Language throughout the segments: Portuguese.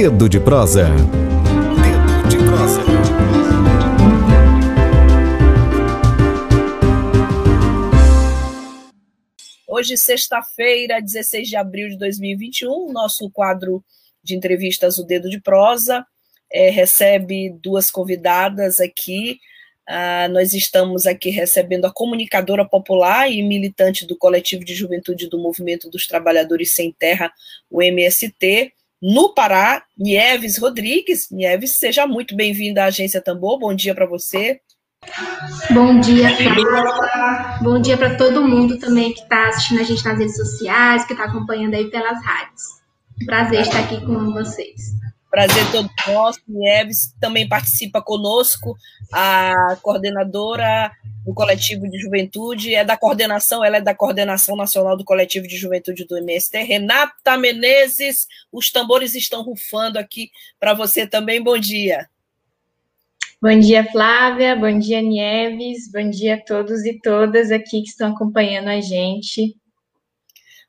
Dedo de prosa. Dedo de prosa. Hoje, sexta-feira, 16 de abril de 2021, nosso quadro de entrevistas, o Dedo de Prosa, é, recebe duas convidadas aqui. Ah, nós estamos aqui recebendo a comunicadora popular e militante do Coletivo de Juventude do Movimento dos Trabalhadores Sem Terra, o MST, no Pará, Nieves Rodrigues. Nieves, seja muito bem-vinda à Agência Tambor. Bom dia para você. Bom dia, Flávia. Bom dia para todo mundo também que está assistindo a gente nas redes sociais, que está acompanhando aí pelas rádios. Prazer estar aqui com vocês. Prazer todo nosso. Nieves também participa conosco, a coordenadora do Coletivo de Juventude, é da coordenação, ela é da Coordenação Nacional do Coletivo de Juventude do MST. Renata Menezes, os tambores estão rufando aqui para você também. Bom dia. Bom dia, Flávia. Bom dia, Nieves. Bom dia a todos e todas aqui que estão acompanhando a gente.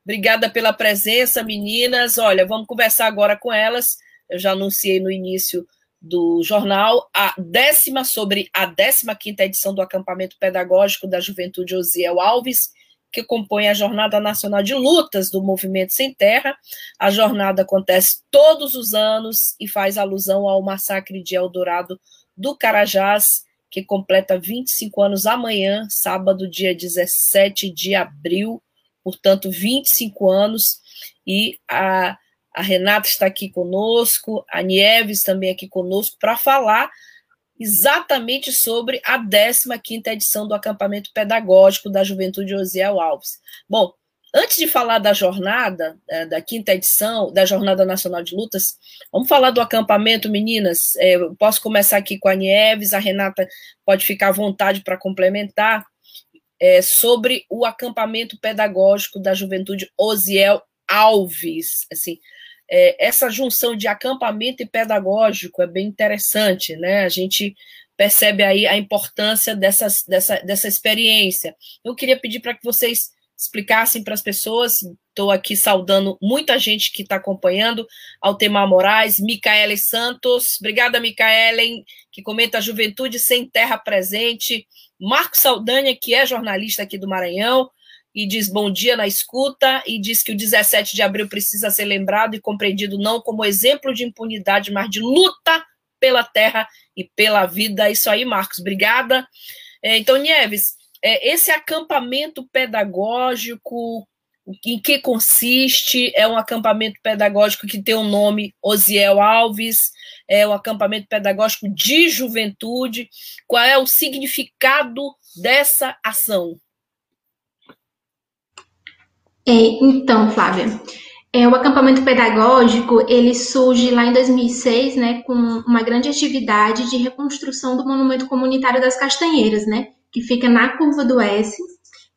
Obrigada pela presença, meninas. Olha, vamos conversar agora com elas eu já anunciei no início do jornal, a décima sobre a décima quinta edição do acampamento pedagógico da Juventude Osiel Alves, que compõe a Jornada Nacional de Lutas do Movimento Sem Terra. A jornada acontece todos os anos e faz alusão ao massacre de Eldorado do Carajás, que completa 25 anos amanhã, sábado, dia 17 de abril, portanto, 25 anos, e a a Renata está aqui conosco, a Nieves também aqui conosco, para falar exatamente sobre a 15ª edição do acampamento pedagógico da Juventude Osiel Alves. Bom, antes de falar da jornada, é, da quinta edição, da Jornada Nacional de Lutas, vamos falar do acampamento, meninas. É, eu posso começar aqui com a Nieves, a Renata pode ficar à vontade para complementar, é, sobre o acampamento pedagógico da Juventude Osiel Alves. Assim, é, essa junção de acampamento e pedagógico é bem interessante, né? A gente percebe aí a importância dessas, dessa, dessa experiência. Eu queria pedir para que vocês explicassem para as pessoas, estou aqui saudando muita gente que está acompanhando, Altemar Moraes, Micaele Santos, obrigada Micaele, que comenta a juventude sem terra presente, Marcos Saldanha, que é jornalista aqui do Maranhão, e diz bom dia na escuta e diz que o 17 de abril precisa ser lembrado e compreendido não como exemplo de impunidade, mas de luta pela terra e pela vida. Isso aí, Marcos, obrigada. É, então, Nieves, é, esse acampamento pedagógico, em que consiste? É um acampamento pedagógico que tem o nome Osiel Alves, é um acampamento pedagógico de juventude. Qual é o significado dessa ação? É, então, Flávia, é, o acampamento pedagógico ele surge lá em 2006, né, com uma grande atividade de reconstrução do monumento comunitário das Castanheiras, né, que fica na curva do S.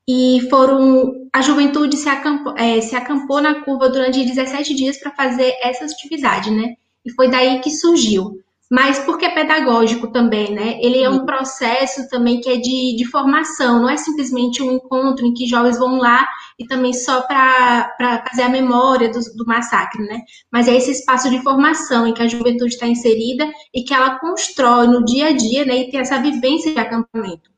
E foram a juventude se acampou, é, se acampou na curva durante 17 dias para fazer essa atividade, né? E foi daí que surgiu mas porque é pedagógico também, né? Ele é um processo também que é de, de formação, não é simplesmente um encontro em que jovens vão lá e também só para fazer a memória do, do, massacre, né? Mas é esse espaço de formação em que a juventude está inserida e que ela constrói no dia a dia, né? E tem essa vivência de acampamento.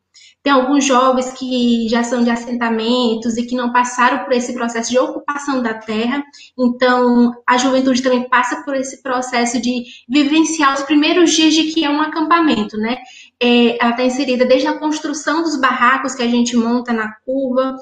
Tem alguns jovens que já são de assentamentos e que não passaram por esse processo de ocupação da terra. Então, a juventude também passa por esse processo de vivenciar os primeiros dias de que é um acampamento, né? É, ela está inserida desde a construção dos barracos que a gente monta na curva,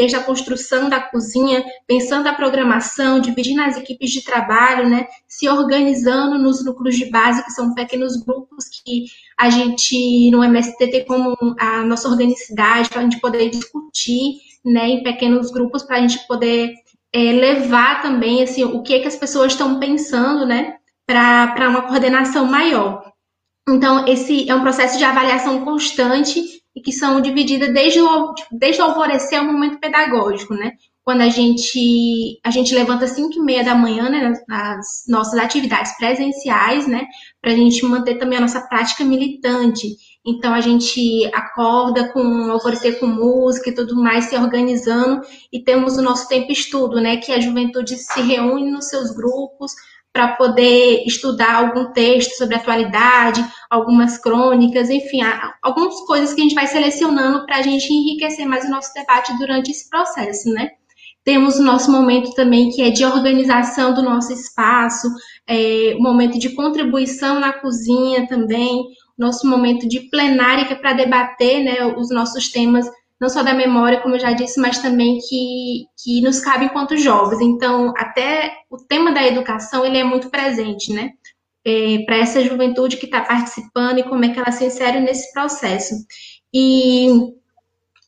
desde a construção da cozinha, pensando a programação, dividindo as equipes de trabalho, né, se organizando nos núcleos de base, que são pequenos grupos que a gente no MST tem como a nossa organicidade para a gente poder discutir, né, em pequenos grupos para a gente poder é, levar também assim o que, é que as pessoas estão pensando, né, para uma coordenação maior. Então, esse é um processo de avaliação constante e que são divididas desde o, desde o alvorecer ao momento pedagógico, né? Quando a gente, a gente levanta às 5 e meia da manhã, né, nas nossas atividades presenciais, né, para a gente manter também a nossa prática militante. Então, a gente acorda com alvorecer com música e tudo mais, se organizando, e temos o nosso tempo estudo, né, que a juventude se reúne nos seus grupos para poder estudar algum texto sobre atualidade, algumas crônicas, enfim, algumas coisas que a gente vai selecionando para a gente enriquecer mais o nosso debate durante esse processo, né? Temos o nosso momento também que é de organização do nosso espaço, é, o momento de contribuição na cozinha também, nosso momento de plenária que é para debater né, os nossos temas, não só da memória, como eu já disse, mas também que, que nos cabe enquanto jovens. Então, até o tema da educação ele é muito presente, né? É, para essa juventude que está participando e como é que ela se insere nesse processo. E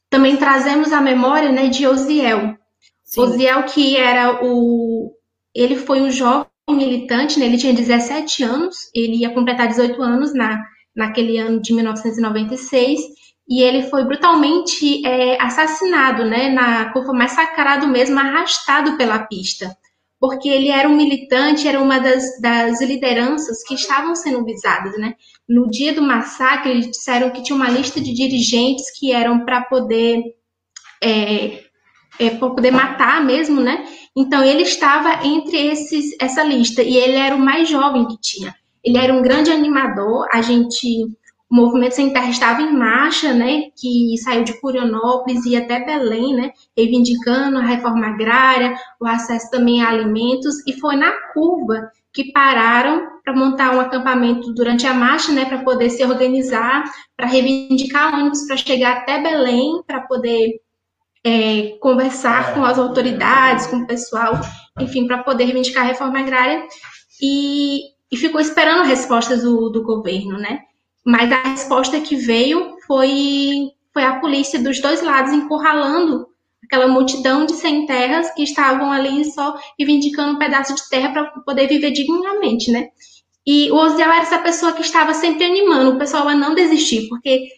também trazemos a memória né, de Osiel, Sim. Osiel, que era o. Ele foi um jovem militante, né? ele tinha 17 anos, ele ia completar 18 anos na, naquele ano de 1996, e ele foi brutalmente é, assassinado, né? Na, foi massacrado mesmo, arrastado pela pista, porque ele era um militante, era uma das, das lideranças que estavam sendo visadas, né? No dia do massacre, eles disseram que tinha uma lista de dirigentes que eram para poder é, é, para poder matar mesmo, né? Então ele estava entre esses, essa lista e ele era o mais jovem que tinha. Ele era um grande animador. A gente, o movimento sem terra estava em marcha, né? Que saiu de Curionópolis e até Belém, né? Reivindicando a reforma agrária, o acesso também a alimentos e foi na curva que pararam para montar um acampamento durante a marcha, né, para poder se organizar, para reivindicar ônibus para chegar até Belém, para poder é, conversar com as autoridades, com o pessoal, enfim, para poder reivindicar a reforma agrária e, e ficou esperando respostas do, do governo, né? Mas a resposta que veio foi, foi a polícia dos dois lados encurralando aquela multidão de sem terras que estavam ali só reivindicando um pedaço de terra para poder viver dignamente, né? E o Osiel era essa pessoa que estava sempre animando o pessoal a não desistir, porque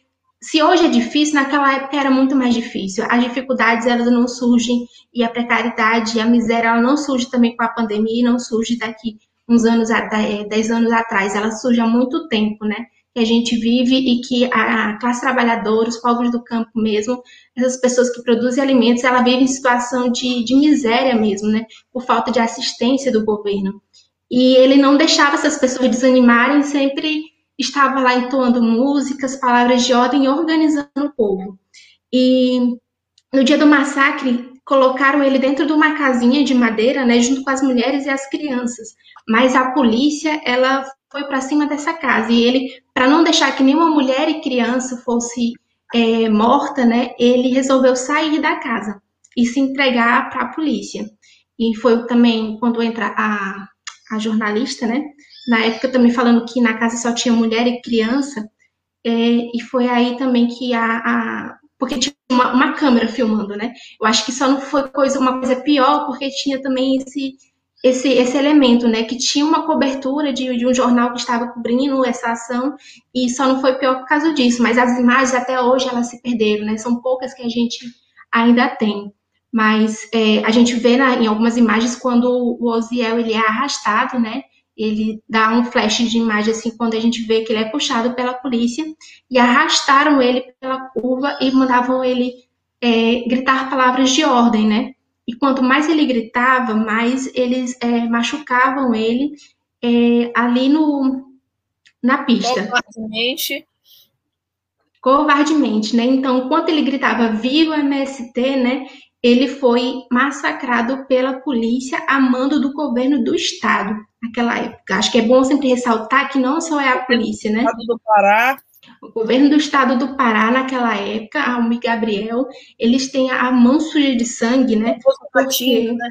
se hoje é difícil, naquela época era muito mais difícil. As dificuldades elas não surgem e a precariedade, a miséria, ela não surge também com a pandemia, não surge daqui uns anos, é, dez anos atrás. Ela surge há muito tempo, né? Que a gente vive e que a classe trabalhadora, os povos do campo mesmo, essas pessoas que produzem alimentos, ela vive em situação de, de miséria mesmo, né? Por falta de assistência do governo. E ele não deixava essas pessoas desanimarem, sempre estava lá entoando músicas, palavras de ordem organizando o povo. E no dia do massacre, colocaram ele dentro de uma casinha de madeira, né, junto com as mulheres e as crianças. Mas a polícia, ela foi para cima dessa casa e ele, para não deixar que nenhuma mulher e criança fosse é, morta, né, ele resolveu sair da casa e se entregar para a polícia. E foi também quando entra a, a jornalista, né, na época também falando que na casa só tinha mulher e criança, é, e foi aí também que a, a porque tinha uma, uma, câmera filmando, né? Eu acho que só não foi coisa, uma coisa pior, porque tinha também esse, esse, esse elemento, né? Que tinha uma cobertura de, de um jornal que estava cobrindo essa ação, e só não foi pior por causa disso. Mas as imagens até hoje elas se perderam, né? São poucas que a gente ainda tem. Mas é, a gente vê na, em algumas imagens quando o Osiel ele é arrastado, né? ele dá um flash de imagem assim quando a gente vê que ele é puxado pela polícia e arrastaram ele pela curva e mandavam ele é, gritar palavras de ordem, né? E quanto mais ele gritava, mais eles é, machucavam ele é, ali no na pista. Covardemente. Covardemente, né? Então, enquanto ele gritava Viva MST, né? Ele foi massacrado pela polícia a mando do governo do estado naquela época. Acho que é bom sempre ressaltar que não só é a polícia, né? O estado do Pará. O governo do estado do Pará, naquela época, a Almi Gabriel, eles têm a mão suja de sangue, né? Porque, né?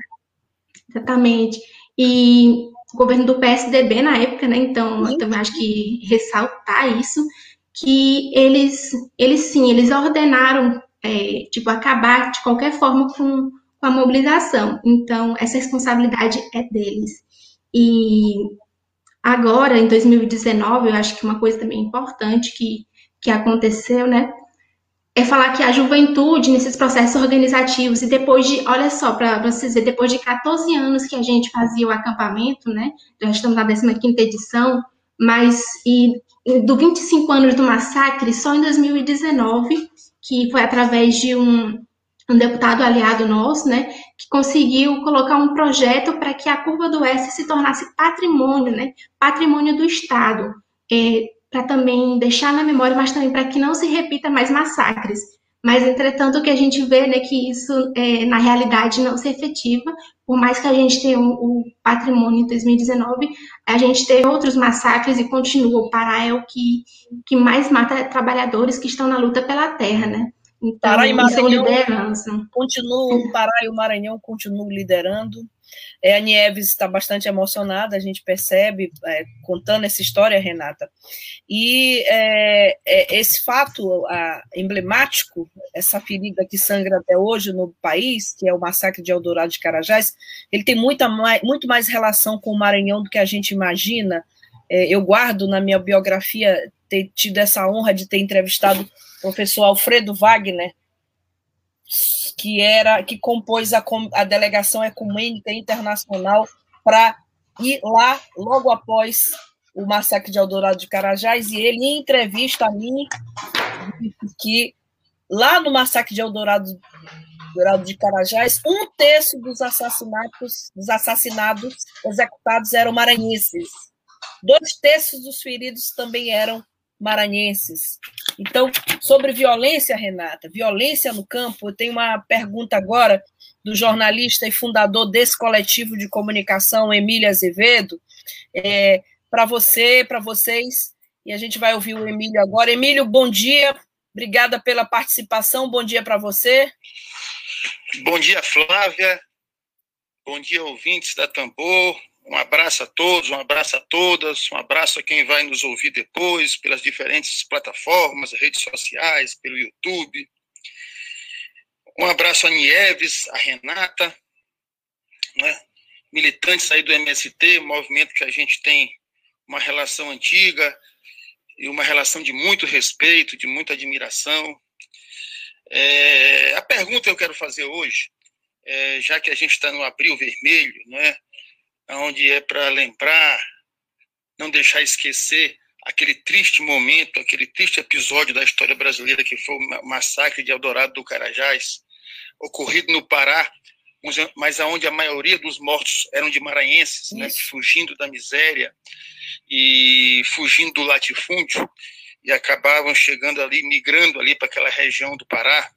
Exatamente. E o governo do PSDB na época, né? Então, eu também acho que ressaltar isso, que eles, eles sim, eles ordenaram, é, tipo, acabar de qualquer forma com, com a mobilização. Então, essa responsabilidade é deles. E agora, em 2019, eu acho que uma coisa também importante que, que aconteceu, né? É falar que a juventude nesses processos organizativos, e depois de, olha só, para vocês verem, depois de 14 anos que a gente fazia o acampamento, né? Já estamos na 15 edição, mas e do 25 anos do massacre, só em 2019, que foi através de um, um deputado aliado nosso, né, que conseguiu colocar um projeto para que a curva do oeste se tornasse patrimônio, né? Patrimônio do Estado, é, para também deixar na memória, mas também para que não se repita mais massacres. Mas, entretanto, o que a gente vê é que isso, é, na realidade, não se efetiva. Por mais que a gente tenha o patrimônio em 2019, a gente teve outros massacres e continua. O Pará é o que, que mais mata trabalhadores que estão na luta pela terra, né? Então, Pará e Maranhão liderança. Continuam, o Pará e o Maranhão continuam liderando. É, a Nieves está bastante emocionada, a gente percebe, é, contando essa história, Renata. E é, é esse fato a, emblemático, essa ferida que sangra até hoje no país, que é o massacre de Eldorado de Carajás, ele tem muita mais, muito mais relação com o Maranhão do que a gente imagina. É, eu guardo na minha biografia ter tido essa honra de ter entrevistado professor Alfredo Wagner, que era que compôs a, a delegação ecumênica internacional para ir lá logo após o massacre de Eldorado de Carajás e ele em entrevista a mim que lá no massacre de Eldorado, Eldorado de Carajás um terço dos assassinatos dos assassinados executados eram maranhenses. Dois terços dos feridos também eram maranhenses. Então, sobre violência, Renata, violência no campo, eu tenho uma pergunta agora do jornalista e fundador desse coletivo de comunicação, Emília Azevedo, é, para você, para vocês, e a gente vai ouvir o Emílio agora. Emílio, bom dia, obrigada pela participação, bom dia para você. Bom dia, Flávia, bom dia, ouvintes da Tambor, um abraço a todos, um abraço a todas, um abraço a quem vai nos ouvir depois pelas diferentes plataformas, redes sociais, pelo YouTube. Um abraço a Nieves, a Renata, né? militantes aí do MST, movimento que a gente tem uma relação antiga e uma relação de muito respeito, de muita admiração. É, a pergunta que eu quero fazer hoje, é, já que a gente está no abril vermelho, não é? Onde é para lembrar, não deixar esquecer aquele triste momento, aquele triste episódio da história brasileira que foi o massacre de Eldorado do Carajás, ocorrido no Pará, mas aonde a maioria dos mortos eram de maranhenses, né, fugindo da miséria e fugindo do latifúndio e acabavam chegando ali, migrando ali para aquela região do Pará,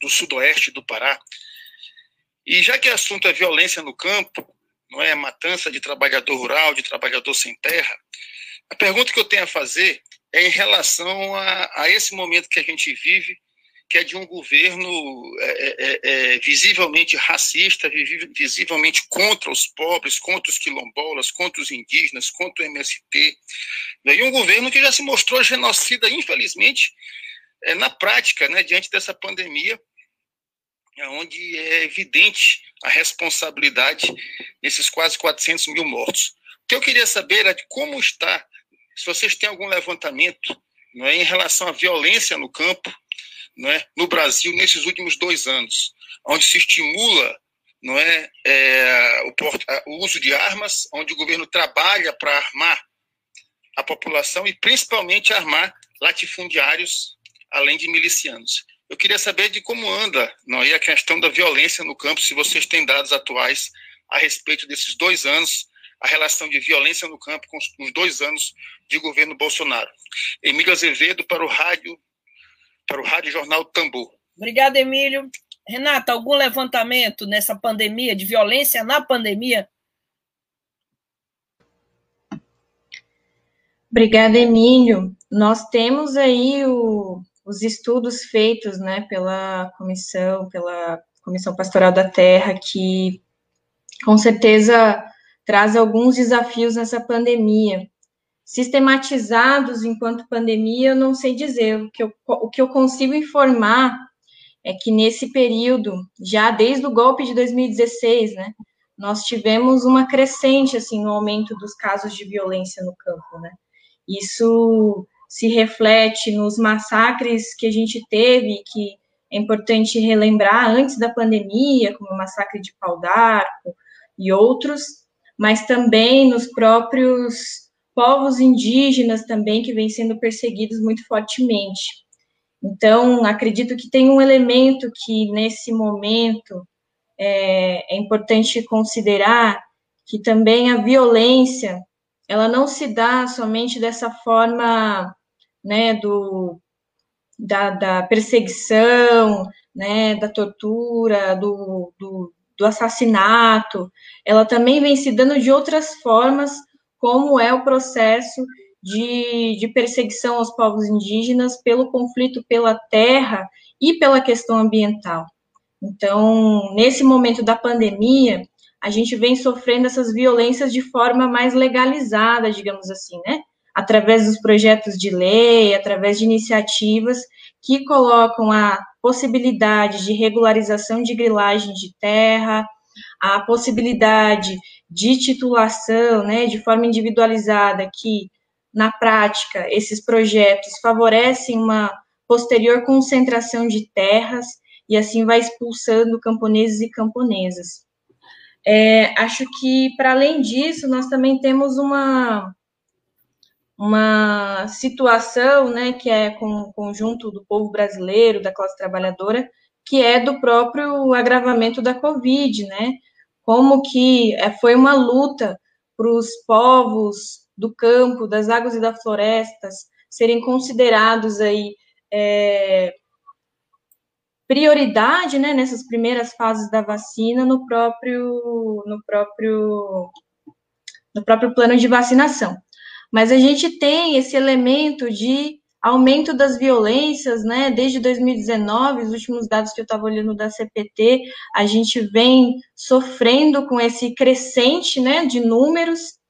do sudoeste do Pará. E já que o assunto é violência no campo, não é matança de trabalhador rural, de trabalhador sem terra. A pergunta que eu tenho a fazer é em relação a, a esse momento que a gente vive, que é de um governo é, é, é, é visivelmente racista, visivelmente contra os pobres, contra os quilombolas, contra os indígenas, contra o MST, né? e um governo que já se mostrou genocida, infelizmente, é, na prática, né, diante dessa pandemia, onde é evidente a responsabilidade nesses quase 400 mil mortos. O que eu queria saber de como está, se vocês têm algum levantamento não é, em relação à violência no campo não é, no Brasil nesses últimos dois anos, onde se estimula não é, é o, o uso de armas, onde o governo trabalha para armar a população e principalmente armar latifundiários, além de milicianos. Eu queria saber de como anda não, e a questão da violência no campo, se vocês têm dados atuais a respeito desses dois anos, a relação de violência no campo com os dois anos de governo Bolsonaro. Emílio Azevedo para o rádio, para o Rádio Jornal Tambor. Obrigada, Emílio. Renata, algum levantamento nessa pandemia, de violência na pandemia? Obrigada, Emílio. Nós temos aí o, os estudos feitos né, pela comissão, pela Comissão Pastoral da Terra, que com certeza traz alguns desafios nessa pandemia. Sistematizados enquanto pandemia, eu não sei dizer. O que eu, o que eu consigo informar é que nesse período, já desde o golpe de 2016, né, nós tivemos uma crescente assim no aumento dos casos de violência no campo, né? Isso se reflete nos massacres que a gente teve, que é importante relembrar antes da pandemia, como o massacre de Pau d'Arco e outros, mas também nos próprios povos indígenas também que vêm sendo perseguidos muito fortemente. Então, acredito que tem um elemento que nesse momento é, é importante considerar que também a violência ela não se dá somente dessa forma, né, do, da, da perseguição, né, da tortura, do, do, do assassinato, ela também vem se dando de outras formas, como é o processo de, de perseguição aos povos indígenas pelo conflito pela terra e pela questão ambiental. Então, nesse momento da pandemia, a gente vem sofrendo essas violências de forma mais legalizada, digamos assim, né? Através dos projetos de lei, através de iniciativas que colocam a possibilidade de regularização de grilagem de terra, a possibilidade de titulação, né, de forma individualizada, que na prática esses projetos favorecem uma posterior concentração de terras e assim vai expulsando camponeses e camponesas. É, acho que, para além disso, nós também temos uma, uma situação, né, que é com o conjunto do povo brasileiro, da classe trabalhadora, que é do próprio agravamento da Covid, né, como que é, foi uma luta para os povos do campo, das águas e das florestas serem considerados aí é, prioridade, né, nessas primeiras fases da vacina no próprio, no próprio, no próprio plano de vacinação. Mas a gente tem esse elemento de aumento das violências, né? Desde 2019, os últimos dados que eu estava olhando da CPT, a gente vem sofrendo com esse crescente, né, de números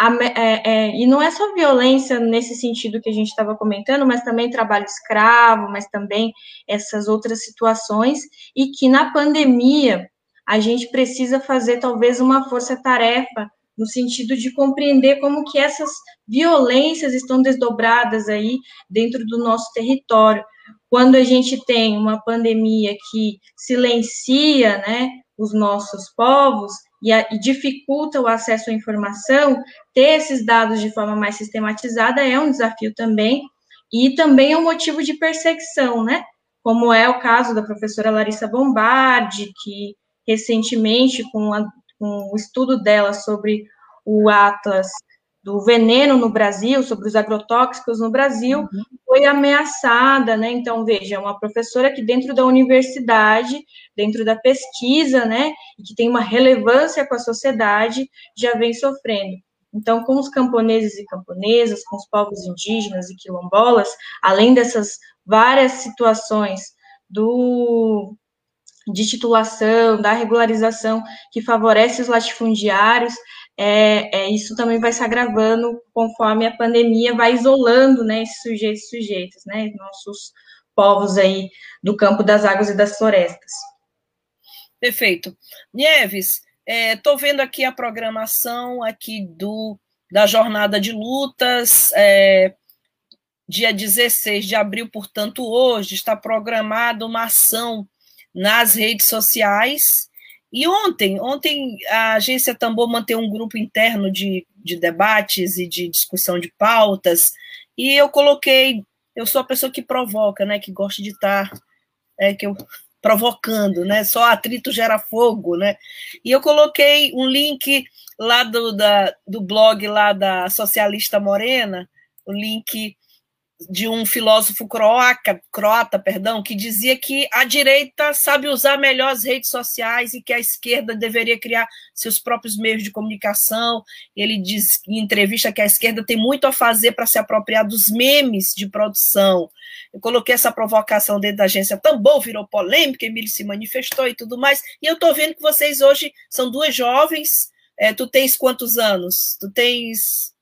a, é, é, e não é só violência nesse sentido que a gente estava comentando, mas também trabalho escravo, mas também essas outras situações, e que na pandemia a gente precisa fazer talvez uma força-tarefa no sentido de compreender como que essas violências estão desdobradas aí dentro do nosso território. Quando a gente tem uma pandemia que silencia, né, os nossos povos, e, a, e dificulta o acesso à informação, ter esses dados de forma mais sistematizada é um desafio também, e também é um motivo de perseguição, né? Como é o caso da professora Larissa Bombardi, que recentemente, com, a, o estudo dela sobre o Atlas do veneno no Brasil, sobre os agrotóxicos no Brasil, uhum. foi ameaçada, né? Então, veja, uma professora que dentro da universidade, dentro da pesquisa, né, que tem uma relevância com a sociedade, já vem sofrendo. Então, com os camponeses e camponesas, com os povos indígenas e quilombolas, além dessas várias situações do de titulação, da regularização que favorece os latifundiários, é, é, isso também vai se agravando conforme a pandemia vai isolando, né, esses sujeitos sujeitos, né, nossos povos aí do campo das águas e das florestas. Perfeito. Nieves, estou é, vendo aqui a programação aqui do da jornada de lutas, é, dia 16 de abril, portanto, hoje está programada uma ação nas redes sociais. E ontem, ontem a agência Tambor manteve um grupo interno de, de debates e de discussão de pautas, e eu coloquei, eu sou a pessoa que provoca, né, que gosta de estar, é, que eu provocando, né, só atrito gera fogo, né, e eu coloquei um link lá do, da, do blog lá da Socialista Morena, o link de um filósofo croata, croata, perdão, que dizia que a direita sabe usar melhor as redes sociais e que a esquerda deveria criar seus próprios meios de comunicação. Ele diz em entrevista que a esquerda tem muito a fazer para se apropriar dos memes de produção. Eu coloquei essa provocação dentro da agência Tambor, virou polêmica, Emílio se manifestou e tudo mais. E eu estou vendo que vocês hoje são duas jovens. É, tu tens quantos anos? Tu tens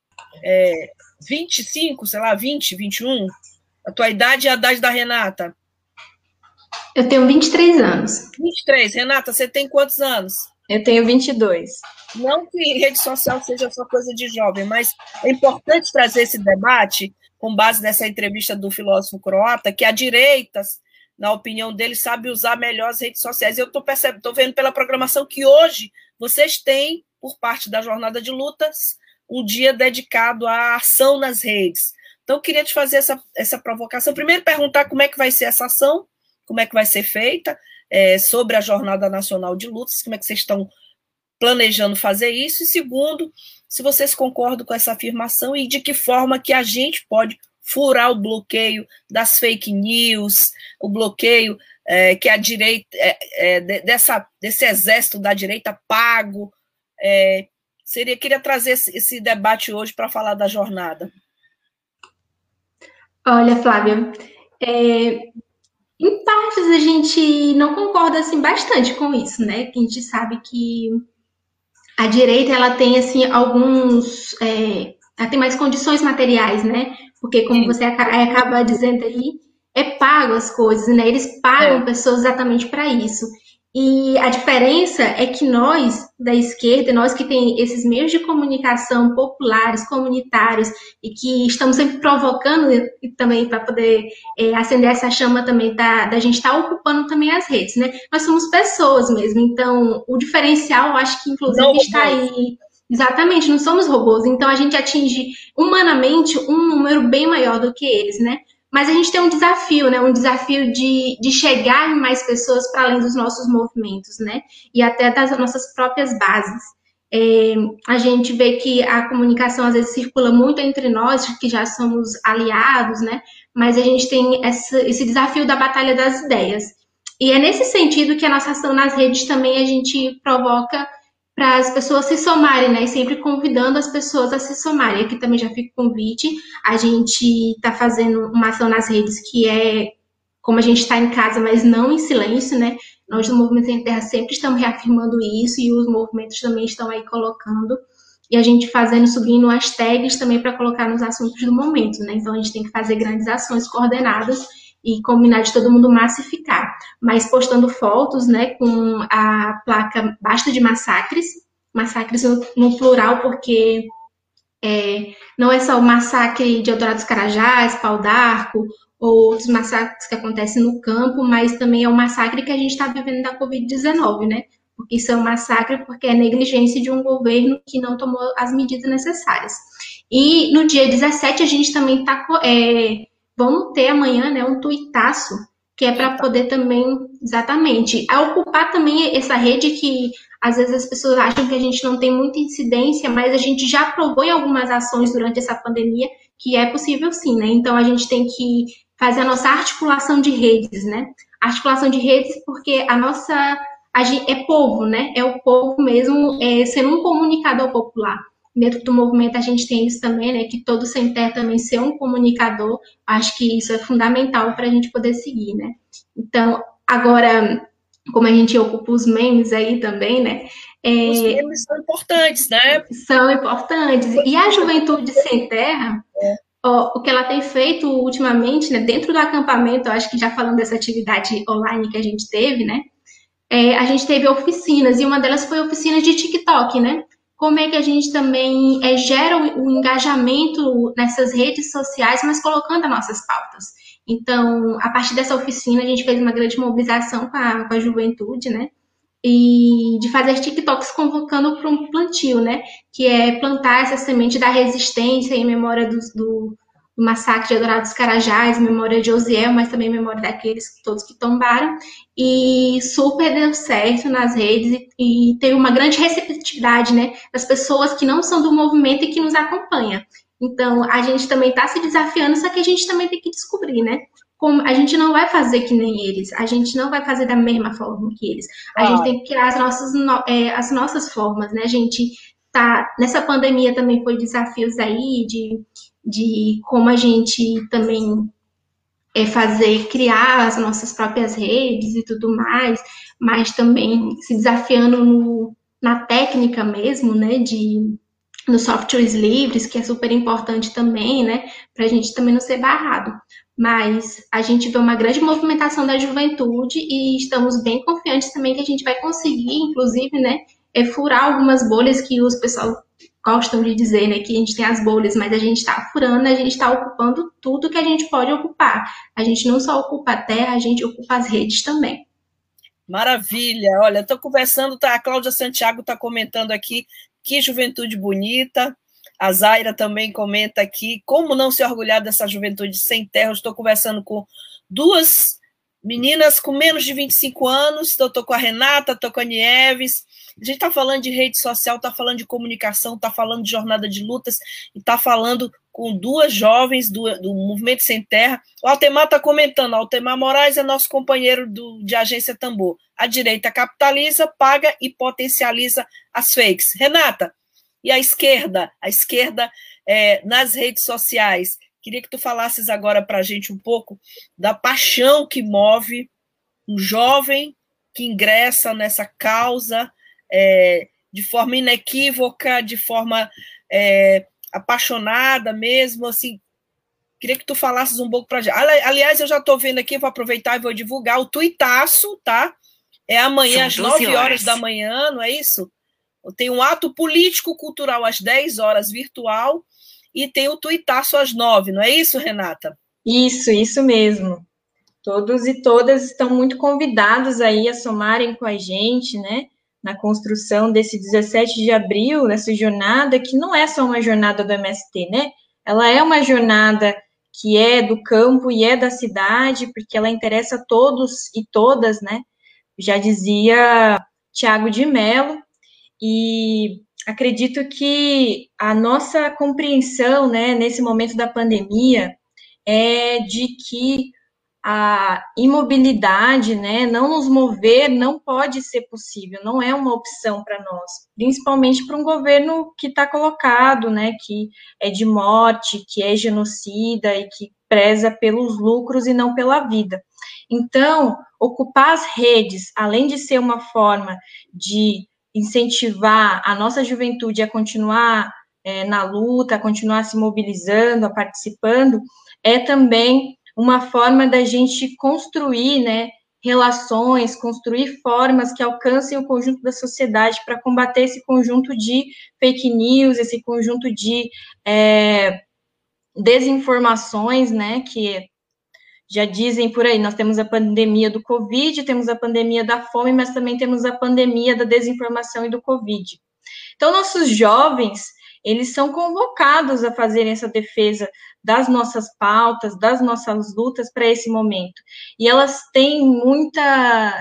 é, 25, sei lá, 20, 21? A tua idade e a idade da Renata? Eu tenho 23 anos. 23. Renata, você tem quantos anos? Eu tenho 22. Não que rede social seja só coisa de jovem, mas é importante trazer esse debate com base nessa entrevista do filósofo croata, que a direita, na opinião dele, sabe usar melhor as redes sociais. Eu estou percebendo, estou vendo pela programação que hoje vocês têm, por parte da jornada de lutas, um dia dedicado à ação nas redes. Então, eu queria te fazer essa, essa provocação. Primeiro, perguntar como é que vai ser essa ação, como é que vai ser feita. é, sobre a Jornada Nacional de Lutas, como é que vocês estão planejando fazer isso, e segundo, se vocês concordam com essa afirmação e de que forma que a gente pode furar o bloqueio das fake news, o bloqueio é, que a direita, é, é, dessa, desse exército da direita pago. É, seria, queria trazer esse, esse debate hoje para falar da jornada. Olha, Flávia, é, em partes a gente não concorda assim bastante com isso, né? A gente sabe que a direita ela tem assim alguns, é, ela tem mais condições materiais, né? Porque como você acaba dizendo aí, é pago as coisas, né? Eles pagam é. pessoas exatamente para isso. E a diferença é que nós, da esquerda, nós que tem esses meios de comunicação populares, comunitários, e que estamos sempre provocando também para poder é, acender essa chama também da, da gente estar tá ocupando também as redes, né? Nós somos pessoas mesmo, então o diferencial, eu acho que inclusive está aí. Exatamente, não somos robôs, então a gente atinge humanamente um número bem maior do que eles, né? Mas a gente tem um desafio, né? Um desafio de, de chegar em mais pessoas para além dos nossos movimentos, né? E até das nossas próprias bases. É, a gente vê que a comunicação às vezes circula muito entre nós, que já somos aliados, né? Mas a gente tem essa, esse desafio da batalha das ideias. E é nesse sentido que a nossa ação nas redes também a gente provoca para as pessoas se somarem, né? E sempre convidando as pessoas a se somarem. Aqui também já fica o convite. A gente está fazendo uma ação nas redes que é como a gente está em casa, mas não em silêncio, né? Nós do Movimento Sem Terra sempre estamos reafirmando isso e os movimentos também estão aí colocando. E a gente fazendo, subindo hashtags também para colocar nos assuntos do momento, né? Então a gente tem que fazer grandes ações coordenadas e combinar de todo mundo massificar, mas postando fotos, né, com a placa Basta de Massacres, massacres no, no plural, porque é, não é só o massacre de Eldorado dos Carajás, Pau d'Arco, ou outros massacres que acontecem no campo, mas também é o massacre que a gente está vivendo da Covid-19, né? Porque isso é um massacre porque é negligência de um governo que não tomou as medidas necessárias. E no dia 17 a gente também está é, vamos ter amanhã né, um tuitaço, que é para poder também, exatamente, ocupar também essa rede que às vezes as pessoas acham que a gente não tem muita incidência, mas a gente já provou em algumas ações durante essa pandemia que é possível sim, né? Então a gente tem que fazer a nossa articulação de redes, né? Articulação de redes porque a nossa a gente, é povo, né? É o povo mesmo é, sendo um comunicador popular dentro do movimento a gente tem isso também, né? Que todo sem terra também ser um comunicador, acho que isso é fundamental para a gente poder seguir, né? Então, agora, como a gente ocupa os memes aí também, né? É, os memes são importantes, né? São importantes. E a juventude sem terra, é. ó, o que ela tem feito ultimamente, né? Dentro do acampamento, acho que já falando dessa atividade online que a gente teve, né? É, a gente teve oficinas, e uma delas foi oficina de TikTok, né? Como é que a gente também é, gera o, engajamento nessas redes sociais, mas colocando as nossas pautas. Então, a partir dessa oficina, a gente fez uma grande mobilização com a, com a juventude, né? E de fazer TikToks convocando para um plantio, né? Que é plantar essa semente da resistência em memória do, do do massacre de Adorados Carajás, memória de Osiel, mas também memória daqueles todos que tombaram. E super deu certo nas redes e, e teve uma grande receptividade, né, das pessoas que não são do movimento e que nos acompanham. Então, a gente também está se desafiando, só que a gente também tem que descobrir, né? Como a gente não vai fazer que nem eles, a gente não vai fazer da mesma forma que eles. A ah. gente tem que criar as nossas, é, as nossas formas, né? A gente tá nessa pandemia também foi desafios aí de de como a gente também é fazer, criar as nossas próprias redes e tudo mais, mas também se desafiando no, na técnica mesmo, né, de nos softwares livres, que é super importante também, né, para a gente também não ser barrado. Mas a gente vê uma grande movimentação da juventude e estamos bem confiantes também que a gente vai conseguir, inclusive, né, é furar algumas bolhas que os pessoal gostam de dizer, né, que a gente tem as bolhas, mas a gente está furando, a gente está ocupando tudo que a gente pode ocupar. A gente não só ocupa a terra, a gente ocupa as redes também. Maravilha! Olha, estou conversando, tá, a Cláudia Santiago está comentando aqui, que juventude bonita. A Zaira também comenta aqui, como não se orgulhar dessa juventude sem terra. estou conversando com duas meninas com menos de 25 anos, estou com a Renata, estou com a Nieves, a gente está falando de rede social, está falando de comunicação, está falando de jornada de lutas, está falando com duas jovens do, do Movimento Sem Terra. O Altemar está comentando, Altemar Moraes é nosso companheiro do, de Agência Tambor. A direita capitaliza, paga e potencializa as fakes. Renata, e a esquerda? A esquerda é, nas redes sociais. Queria que tu falasses agora para a gente um pouco da paixão que move um jovem que ingressa nessa causa é, de forma inequívoca, de forma é, apaixonada mesmo, assim. Queria que tu falasses um pouco para gente. Aliás, eu já estou vendo aqui, vou aproveitar e vou divulgar o tuitaço, tá? É amanhã às 9 horas. horas da manhã, não é isso? Tem um ato político-cultural às 10 horas, virtual, e tem o tuitaço às 9, não é isso, Renata? Isso, isso mesmo. Todos e todas estão muito convidados aí a somarem com a gente, né? Na construção desse 17 de abril, nessa jornada, que não é só uma jornada do MST, né? Ela é uma jornada que é do campo e é da cidade, porque ela interessa a todos e todas, né? Já dizia Tiago de Mello, e acredito que a nossa compreensão, né, nesse momento da pandemia, é de que a imobilidade, né, não nos mover não pode ser possível, não é uma opção para nós, principalmente para um governo que está colocado, né, que é de morte, que é genocida e que preza pelos lucros e não pela vida. Então, ocupar as redes, além de ser uma forma de incentivar a nossa juventude a continuar é, na luta, a continuar se mobilizando, a participando, é também uma forma da gente construir, né, relações, construir formas que alcancem o conjunto da sociedade para combater esse conjunto de fake news, esse conjunto de é, desinformações, né, que já dizem por aí, nós temos a pandemia do Covid, temos a pandemia da fome, mas também temos a pandemia da desinformação e do Covid. Então, nossos jovens, eles são convocados a fazerem essa defesa das nossas pautas, das nossas lutas para esse momento. E elas têm muita,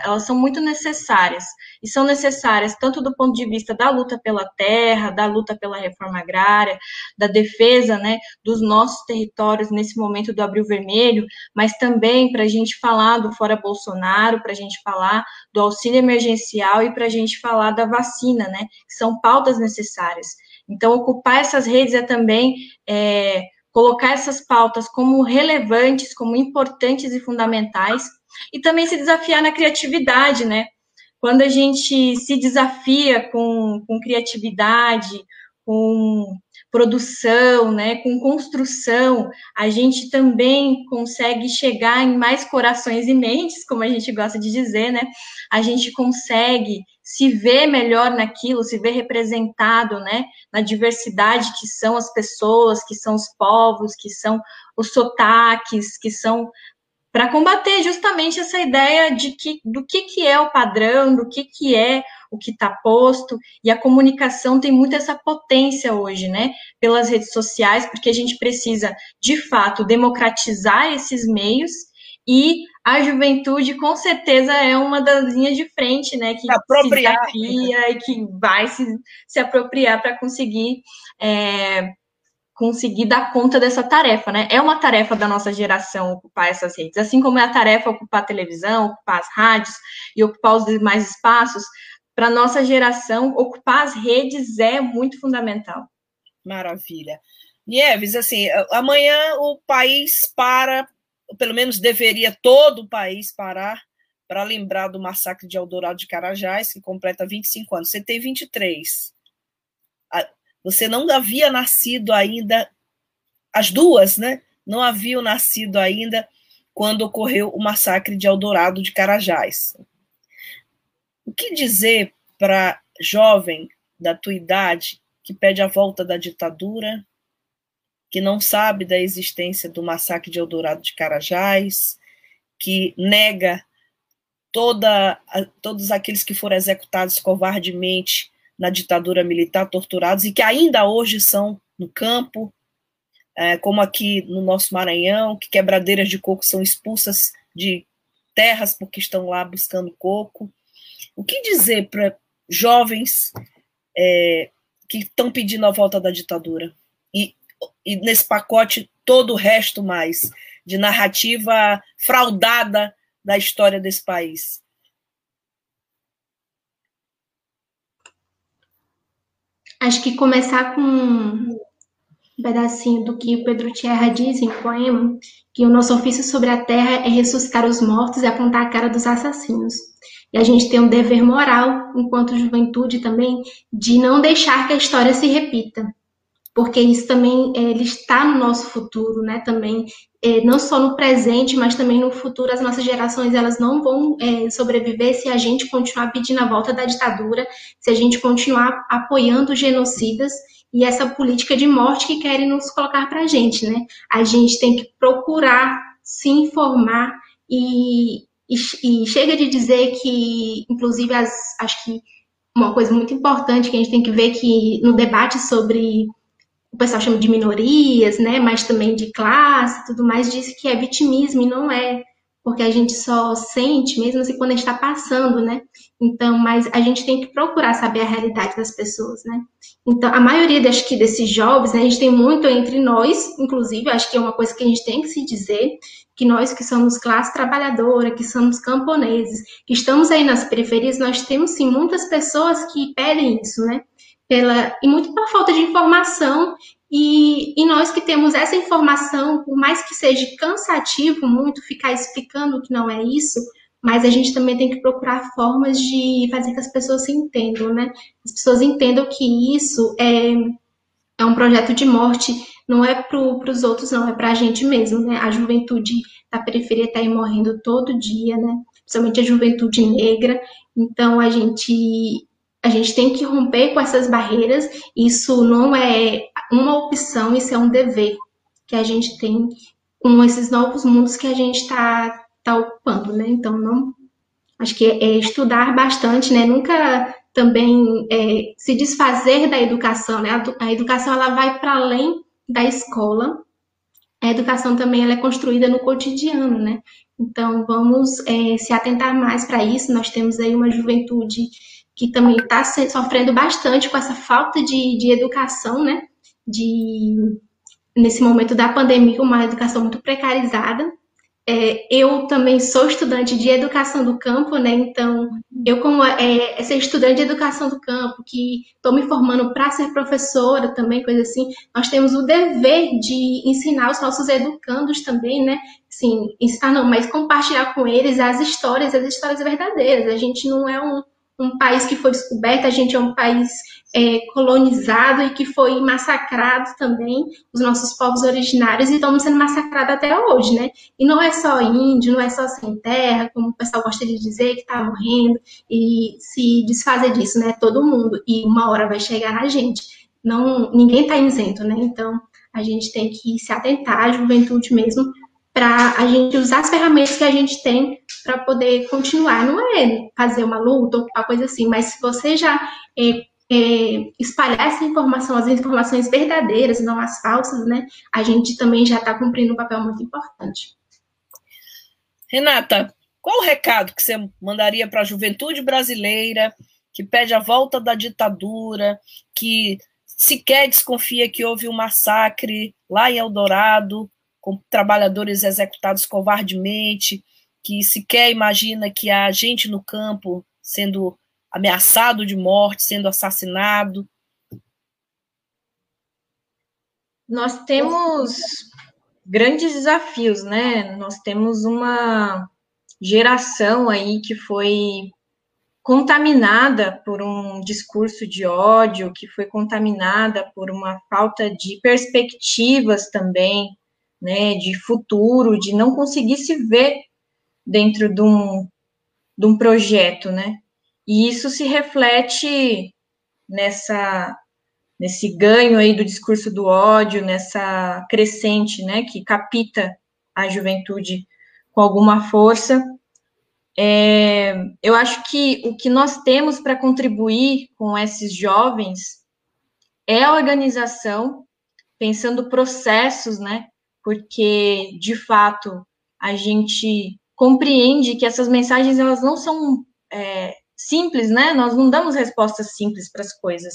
elas são muito necessárias e são necessárias tanto do ponto de vista da luta pela terra, da luta pela reforma agrária, da defesa né, dos nossos territórios nesse momento do Abril Vermelho, mas também para a gente falar do Fora Bolsonaro, para a gente falar do auxílio emergencial e para a gente falar da vacina, né, são pautas necessárias. Então, ocupar essas redes é também é, colocar essas pautas como relevantes, como importantes e fundamentais, e também se desafiar na criatividade, né? quando a gente se desafia com, com criatividade, com produção, né, com construção, a gente também consegue chegar em mais corações e mentes, como a gente gosta de dizer, né? A gente consegue se ver melhor naquilo, se ver representado, né, na diversidade que são as pessoas, que são os povos, que são os sotaques, que são para combater justamente essa ideia de que do que, que é o padrão, do que, que é o que está posto, e a comunicação tem muito essa potência hoje, né, pelas redes sociais, porque a gente precisa, de fato, democratizar esses meios, e a juventude, com certeza, é uma das linhas de frente, né, que se desafia e que vai se, se apropriar para conseguir é, conseguir dar conta dessa tarefa, né? É uma tarefa da nossa geração ocupar essas redes, assim como é a tarefa ocupar a televisão, ocupar as rádios e ocupar os demais espaços. Para nossa geração, ocupar as redes é muito fundamental. Maravilha. Nieves, assim, amanhã o país para, pelo menos deveria todo o país parar para lembrar do massacre de Eldorado de Carajás, que completa 25 anos. Você tem 23. Você não havia nascido ainda, as duas, né? Não haviam nascido ainda quando ocorreu o massacre de Eldorado de Carajás. O que dizer para jovem da tua idade que pede a volta da ditadura, que não sabe da existência do massacre de Eldorado de Carajás, que nega toda, todos aqueles que foram executados covardemente na ditadura militar, torturados e que ainda hoje são no campo, é, como aqui no nosso Maranhão, que quebradeiras de coco são expulsas de terras porque estão lá buscando coco. O que dizer para jovens é, que estão pedindo a volta da ditadura? E, e nesse pacote todo o resto mais, de narrativa fraudada da história desse país. Acho que começar com um pedacinho do que o Pedro Tierra diz em poema, que o nosso ofício sobre a terra é ressuscitar os mortos e apontar a cara dos assassinos. E a gente tem um dever moral, enquanto juventude também, de não deixar que a história se repita. Porque isso também é, ele está no nosso futuro, né? Também, é, não só no presente, mas também no futuro, as nossas gerações elas não vão é, sobreviver se a gente continuar pedindo a volta da ditadura, se a gente continuar apoiando genocidas e essa política de morte que querem nos colocar para a gente, né? A gente tem que procurar se informar e, e, e, chega de dizer que, inclusive, as, acho que uma coisa muito importante que a gente tem que ver que no debate sobre o pessoal chama de minorias, né? Mas também de classe, tudo mais, diz que é vitimismo e não é porque a gente só sente mesmo assim quando a gente está passando, né? Então, mas a gente tem que procurar saber a realidade das pessoas, né? Então, a maioria acho que desses jovens, né, a gente tem muito entre nós, inclusive, acho que é uma coisa que a gente tem que se dizer, que nós que somos classe trabalhadora, que somos camponeses, que estamos aí nas periferias, nós temos sim muitas pessoas que pedem isso, né? Pela, e muito por falta de informação e, e, nós que temos essa informação, por mais que seja cansativo muito ficar explicando que não é isso, mas a gente também tem que procurar formas de fazer que as pessoas se entendam, né? As pessoas entendam que isso é, é um projeto de morte, não é para os outros, não, é para a gente mesmo, né? A juventude da periferia está aí morrendo todo dia, né? Principalmente a juventude negra. Então, a gente a gente tem que romper com essas barreiras. Isso não é uma opção, isso é um dever que a gente tem com esses novos mundos que a gente está tá ocupando, né? Então, não, acho que é, estudar bastante, né? Nunca também é, se desfazer da educação, né? A, a educação ela vai para além da escola. A educação também ela é construída no cotidiano, né? Então, vamos é, se atentar mais para isso. Nós temos aí uma juventude que também está sofrendo bastante com essa falta de, de educação, né? De, nesse momento da pandemia, uma educação muito precarizada. É, eu também sou estudante de educação do campo, né? Então, eu, como é, ser estudante de educação do campo, que estou me formando para ser professora também, coisa assim, nós temos o dever de ensinar os nossos educandos também, né? Sim, ensinar não, mas compartilhar com eles as histórias, as histórias verdadeiras. A gente não é um, um país que foi descoberto, a gente é um país é, colonizado e que foi massacrado também, os nossos povos originários, e estamos sendo massacrados até hoje, né? E não é só índio, não é só sem terra, como o pessoal gosta de dizer, que está morrendo, e se desfazer disso, né? Todo mundo, e uma hora vai chegar na gente. Não, ninguém está isento, né? Então, a gente tem que se atentar à juventude mesmo, para a gente usar as ferramentas que a gente tem para poder continuar. Não é fazer uma luta ou uma coisa assim, mas se você já é, é, espalhar essa informação, as informações verdadeiras, não as falsas, né? A gente também já está cumprindo um papel muito importante. Renata, qual o recado que você mandaria para a juventude brasileira que pede a volta da ditadura, que sequer desconfia que houve um massacre lá em Eldorado, com trabalhadores executados covardemente, que sequer imagina que há gente no campo sendo ameaçado de morte, sendo assassinado. Nós temos grandes desafios, né? Nós temos uma geração aí que foi contaminada por um discurso de ódio, que foi contaminada por uma falta de perspectivas também, né, de futuro, de não conseguir se ver dentro de um, de um projeto, né? E isso se reflete nessa nesse ganho aí do discurso do ódio, nessa crescente, né, que capita a juventude com alguma força. É, eu acho que o que nós temos para contribuir com esses jovens é a organização, pensando processos, né, porque, de fato, a gente compreende que essas mensagens elas não são é, simples, né? Nós não damos respostas simples para as coisas.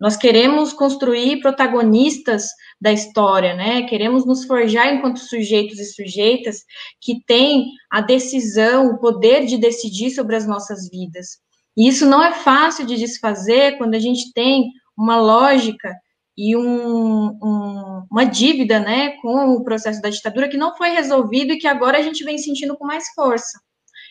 Nós queremos construir protagonistas da história, né? Queremos nos forjar enquanto sujeitos e sujeitas que têm a decisão, o poder de decidir sobre as nossas vidas. E isso não é fácil de desfazer quando a gente tem uma lógica e um, um, uma dívida, né, com o processo da ditadura que não foi resolvido e que agora a gente vem sentindo com mais força.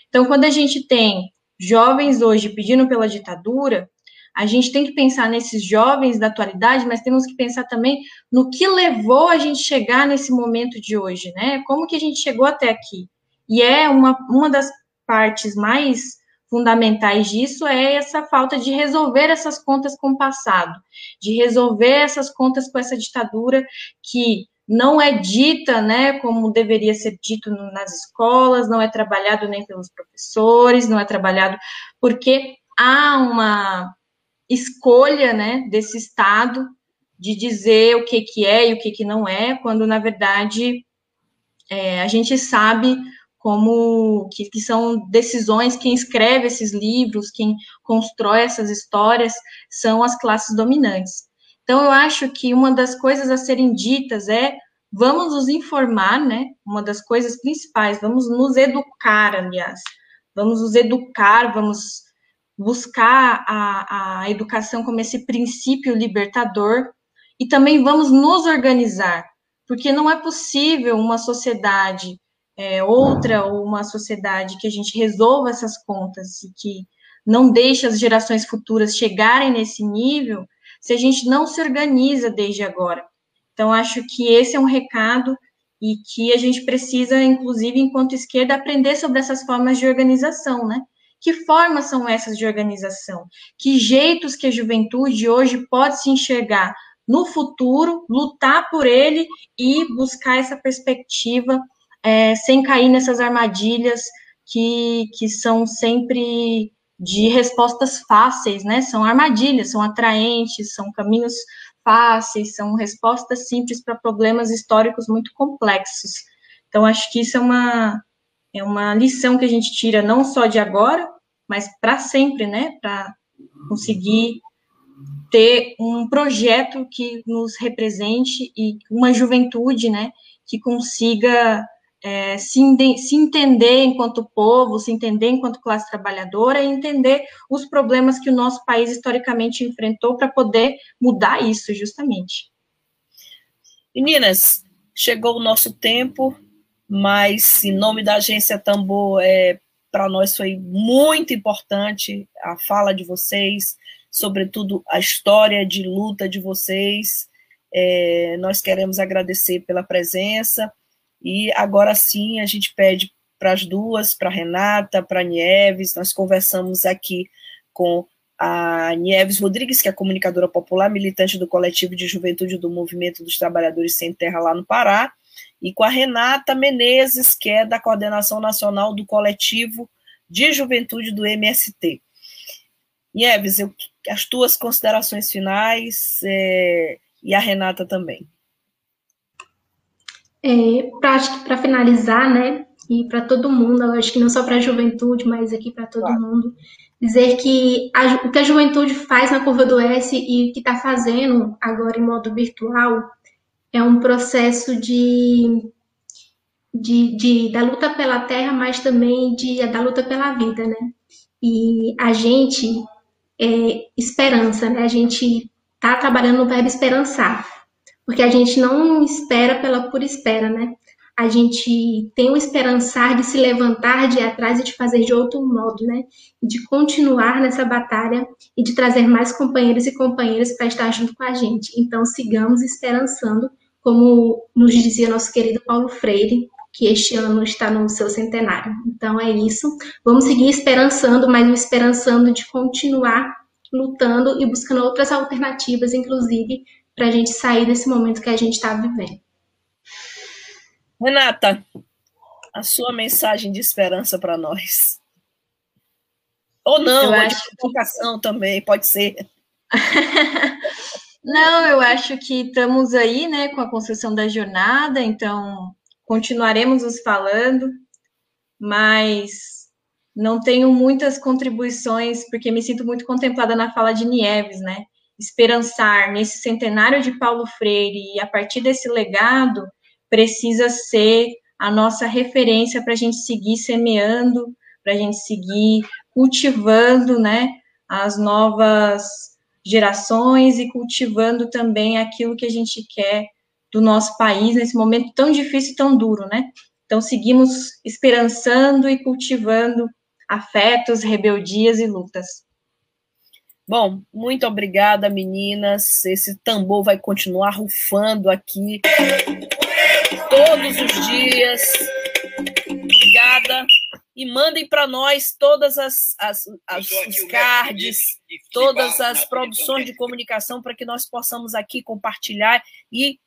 Então, quando a gente tem jovens hoje pedindo pela ditadura, a gente tem que pensar nesses jovens da atualidade, mas temos que pensar também no que levou a gente chegar nesse momento de hoje, né? Como que a gente chegou até aqui? E é uma, uma das partes mais fundamentais disso é essa falta de resolver essas contas com o passado, de resolver essas contas com essa ditadura que não é dita, né, como deveria ser dito nas escolas, não é trabalhado nem pelos professores, não é trabalhado porque há uma escolha, né, desse Estado de dizer o que, que é e o que, que não é, quando, na verdade, é, a gente sabe como que, que, são decisões, quem escreve esses livros, quem constrói essas histórias, são as classes dominantes. Então, eu acho que uma das coisas a serem ditas é vamos nos informar, né? Uma das coisas principais, vamos nos educar, aliás, vamos nos educar, vamos buscar a, a educação como esse princípio libertador e também vamos nos organizar, porque não é possível uma sociedade é, outra ou uma sociedade que a gente resolva essas contas e que não deixe as gerações futuras chegarem nesse nível se a gente não se organiza desde agora. Então, acho que esse é um recado e que a gente precisa, inclusive, enquanto esquerda, aprender sobre essas formas de organização, né? Que formas são essas de organização? Que jeitos que a juventude hoje pode se enxergar no futuro, lutar por ele e buscar essa perspectiva é, sem cair nessas armadilhas que, que são sempre de respostas fáceis, né? São armadilhas, são atraentes, são caminhos fáceis, são respostas simples para problemas históricos muito complexos. Então, acho que isso é uma, é uma lição que a gente tira não só de agora, mas para sempre, né? Para conseguir ter um projeto que nos represente e uma juventude, né? Que consiga é, se, se, entender enquanto povo, se entender enquanto classe trabalhadora e entender os problemas que o nosso país historicamente enfrentou para poder mudar isso, justamente. Meninas, chegou o nosso tempo mas em nome da agência Tambor, é, para nós foi muito importante a fala de vocês, sobretudo a história de luta de vocês. É, nós queremos agradecer pela presença e agora sim a gente pede para as duas, para Renata, para Nieves, nós conversamos aqui com a Nieves Rodrigues, que é comunicadora popular, militante do coletivo de juventude do Movimento dos Trabalhadores Sem Terra lá no Pará, e com a Renata Menezes, que é da coordenação nacional do coletivo de juventude do MST. Nieves, eu, as tuas considerações finais é, e a Renata também. É, para finalizar, né, e para todo mundo, acho que não só para a juventude, mas aqui para todo claro. mundo, dizer que a, o que a juventude faz na curva do S e que está fazendo agora em modo virtual é um processo de, de, de, da luta pela terra, mas também de, da luta pela vida, né? E a gente é esperança, né? A gente tá trabalhando no verbo esperançar, porque a gente não espera pela pura espera, né? A gente tem o esperançar de se levantar, de ir atrás e de fazer de outro modo, né? De continuar nessa batalha e de trazer mais companheiros e companheiras para estar junto com a gente. Então, sigamos esperançando como nos dizia nosso querido Paulo Freire, que este ano está no seu centenário. Então é isso. Vamos seguir esperançando, mas esperançando de continuar lutando e buscando outras alternativas, inclusive, para a gente sair desse momento que a gente está vivendo. Renata, a sua mensagem de esperança para nós. Ou não, Eu ou acho... de provocação também, pode ser. Não, eu acho que estamos aí, né, com a construção da jornada, então continuaremos nos falando. mas não tenho muitas contribuições, porque me sinto muito contemplada na fala de Nieves, né? Esperançar nesse centenário de Paulo Freire e a partir desse legado precisa ser a nossa referência para a gente seguir semeando, para a gente seguir cultivando, né, as novas gerações e cultivando também aquilo que a gente quer do nosso país nesse momento tão difícil e tão duro, né? Então seguimos esperançando e cultivando afetos, rebeldias e lutas. Bom, muito obrigada, meninas. Esse tambor vai continuar rufando aqui todos os dias. Obrigada. E mandem para nós todas as, as, as os cards, todas as produções de comunicação para que nós possamos aqui compartilhar e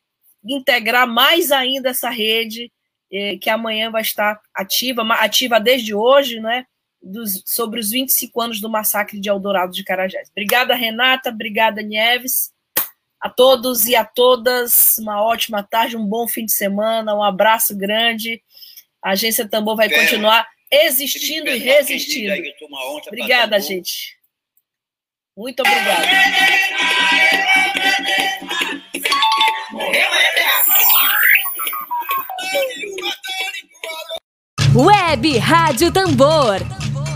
integrar mais ainda essa rede eh, que amanhã vai estar ativa, ativa desde hoje, né? Dos, sobre os 25 anos do massacre de Eldorado de Carajás. Obrigada, Renata, obrigada, Nieves. A todos e a todas, uma ótima tarde, um bom fim de semana, um abraço grande. A Agência Tambor vai continuar existindo e resistindo. Obrigada, gente. Muito obrigada. Web Rádio Tambor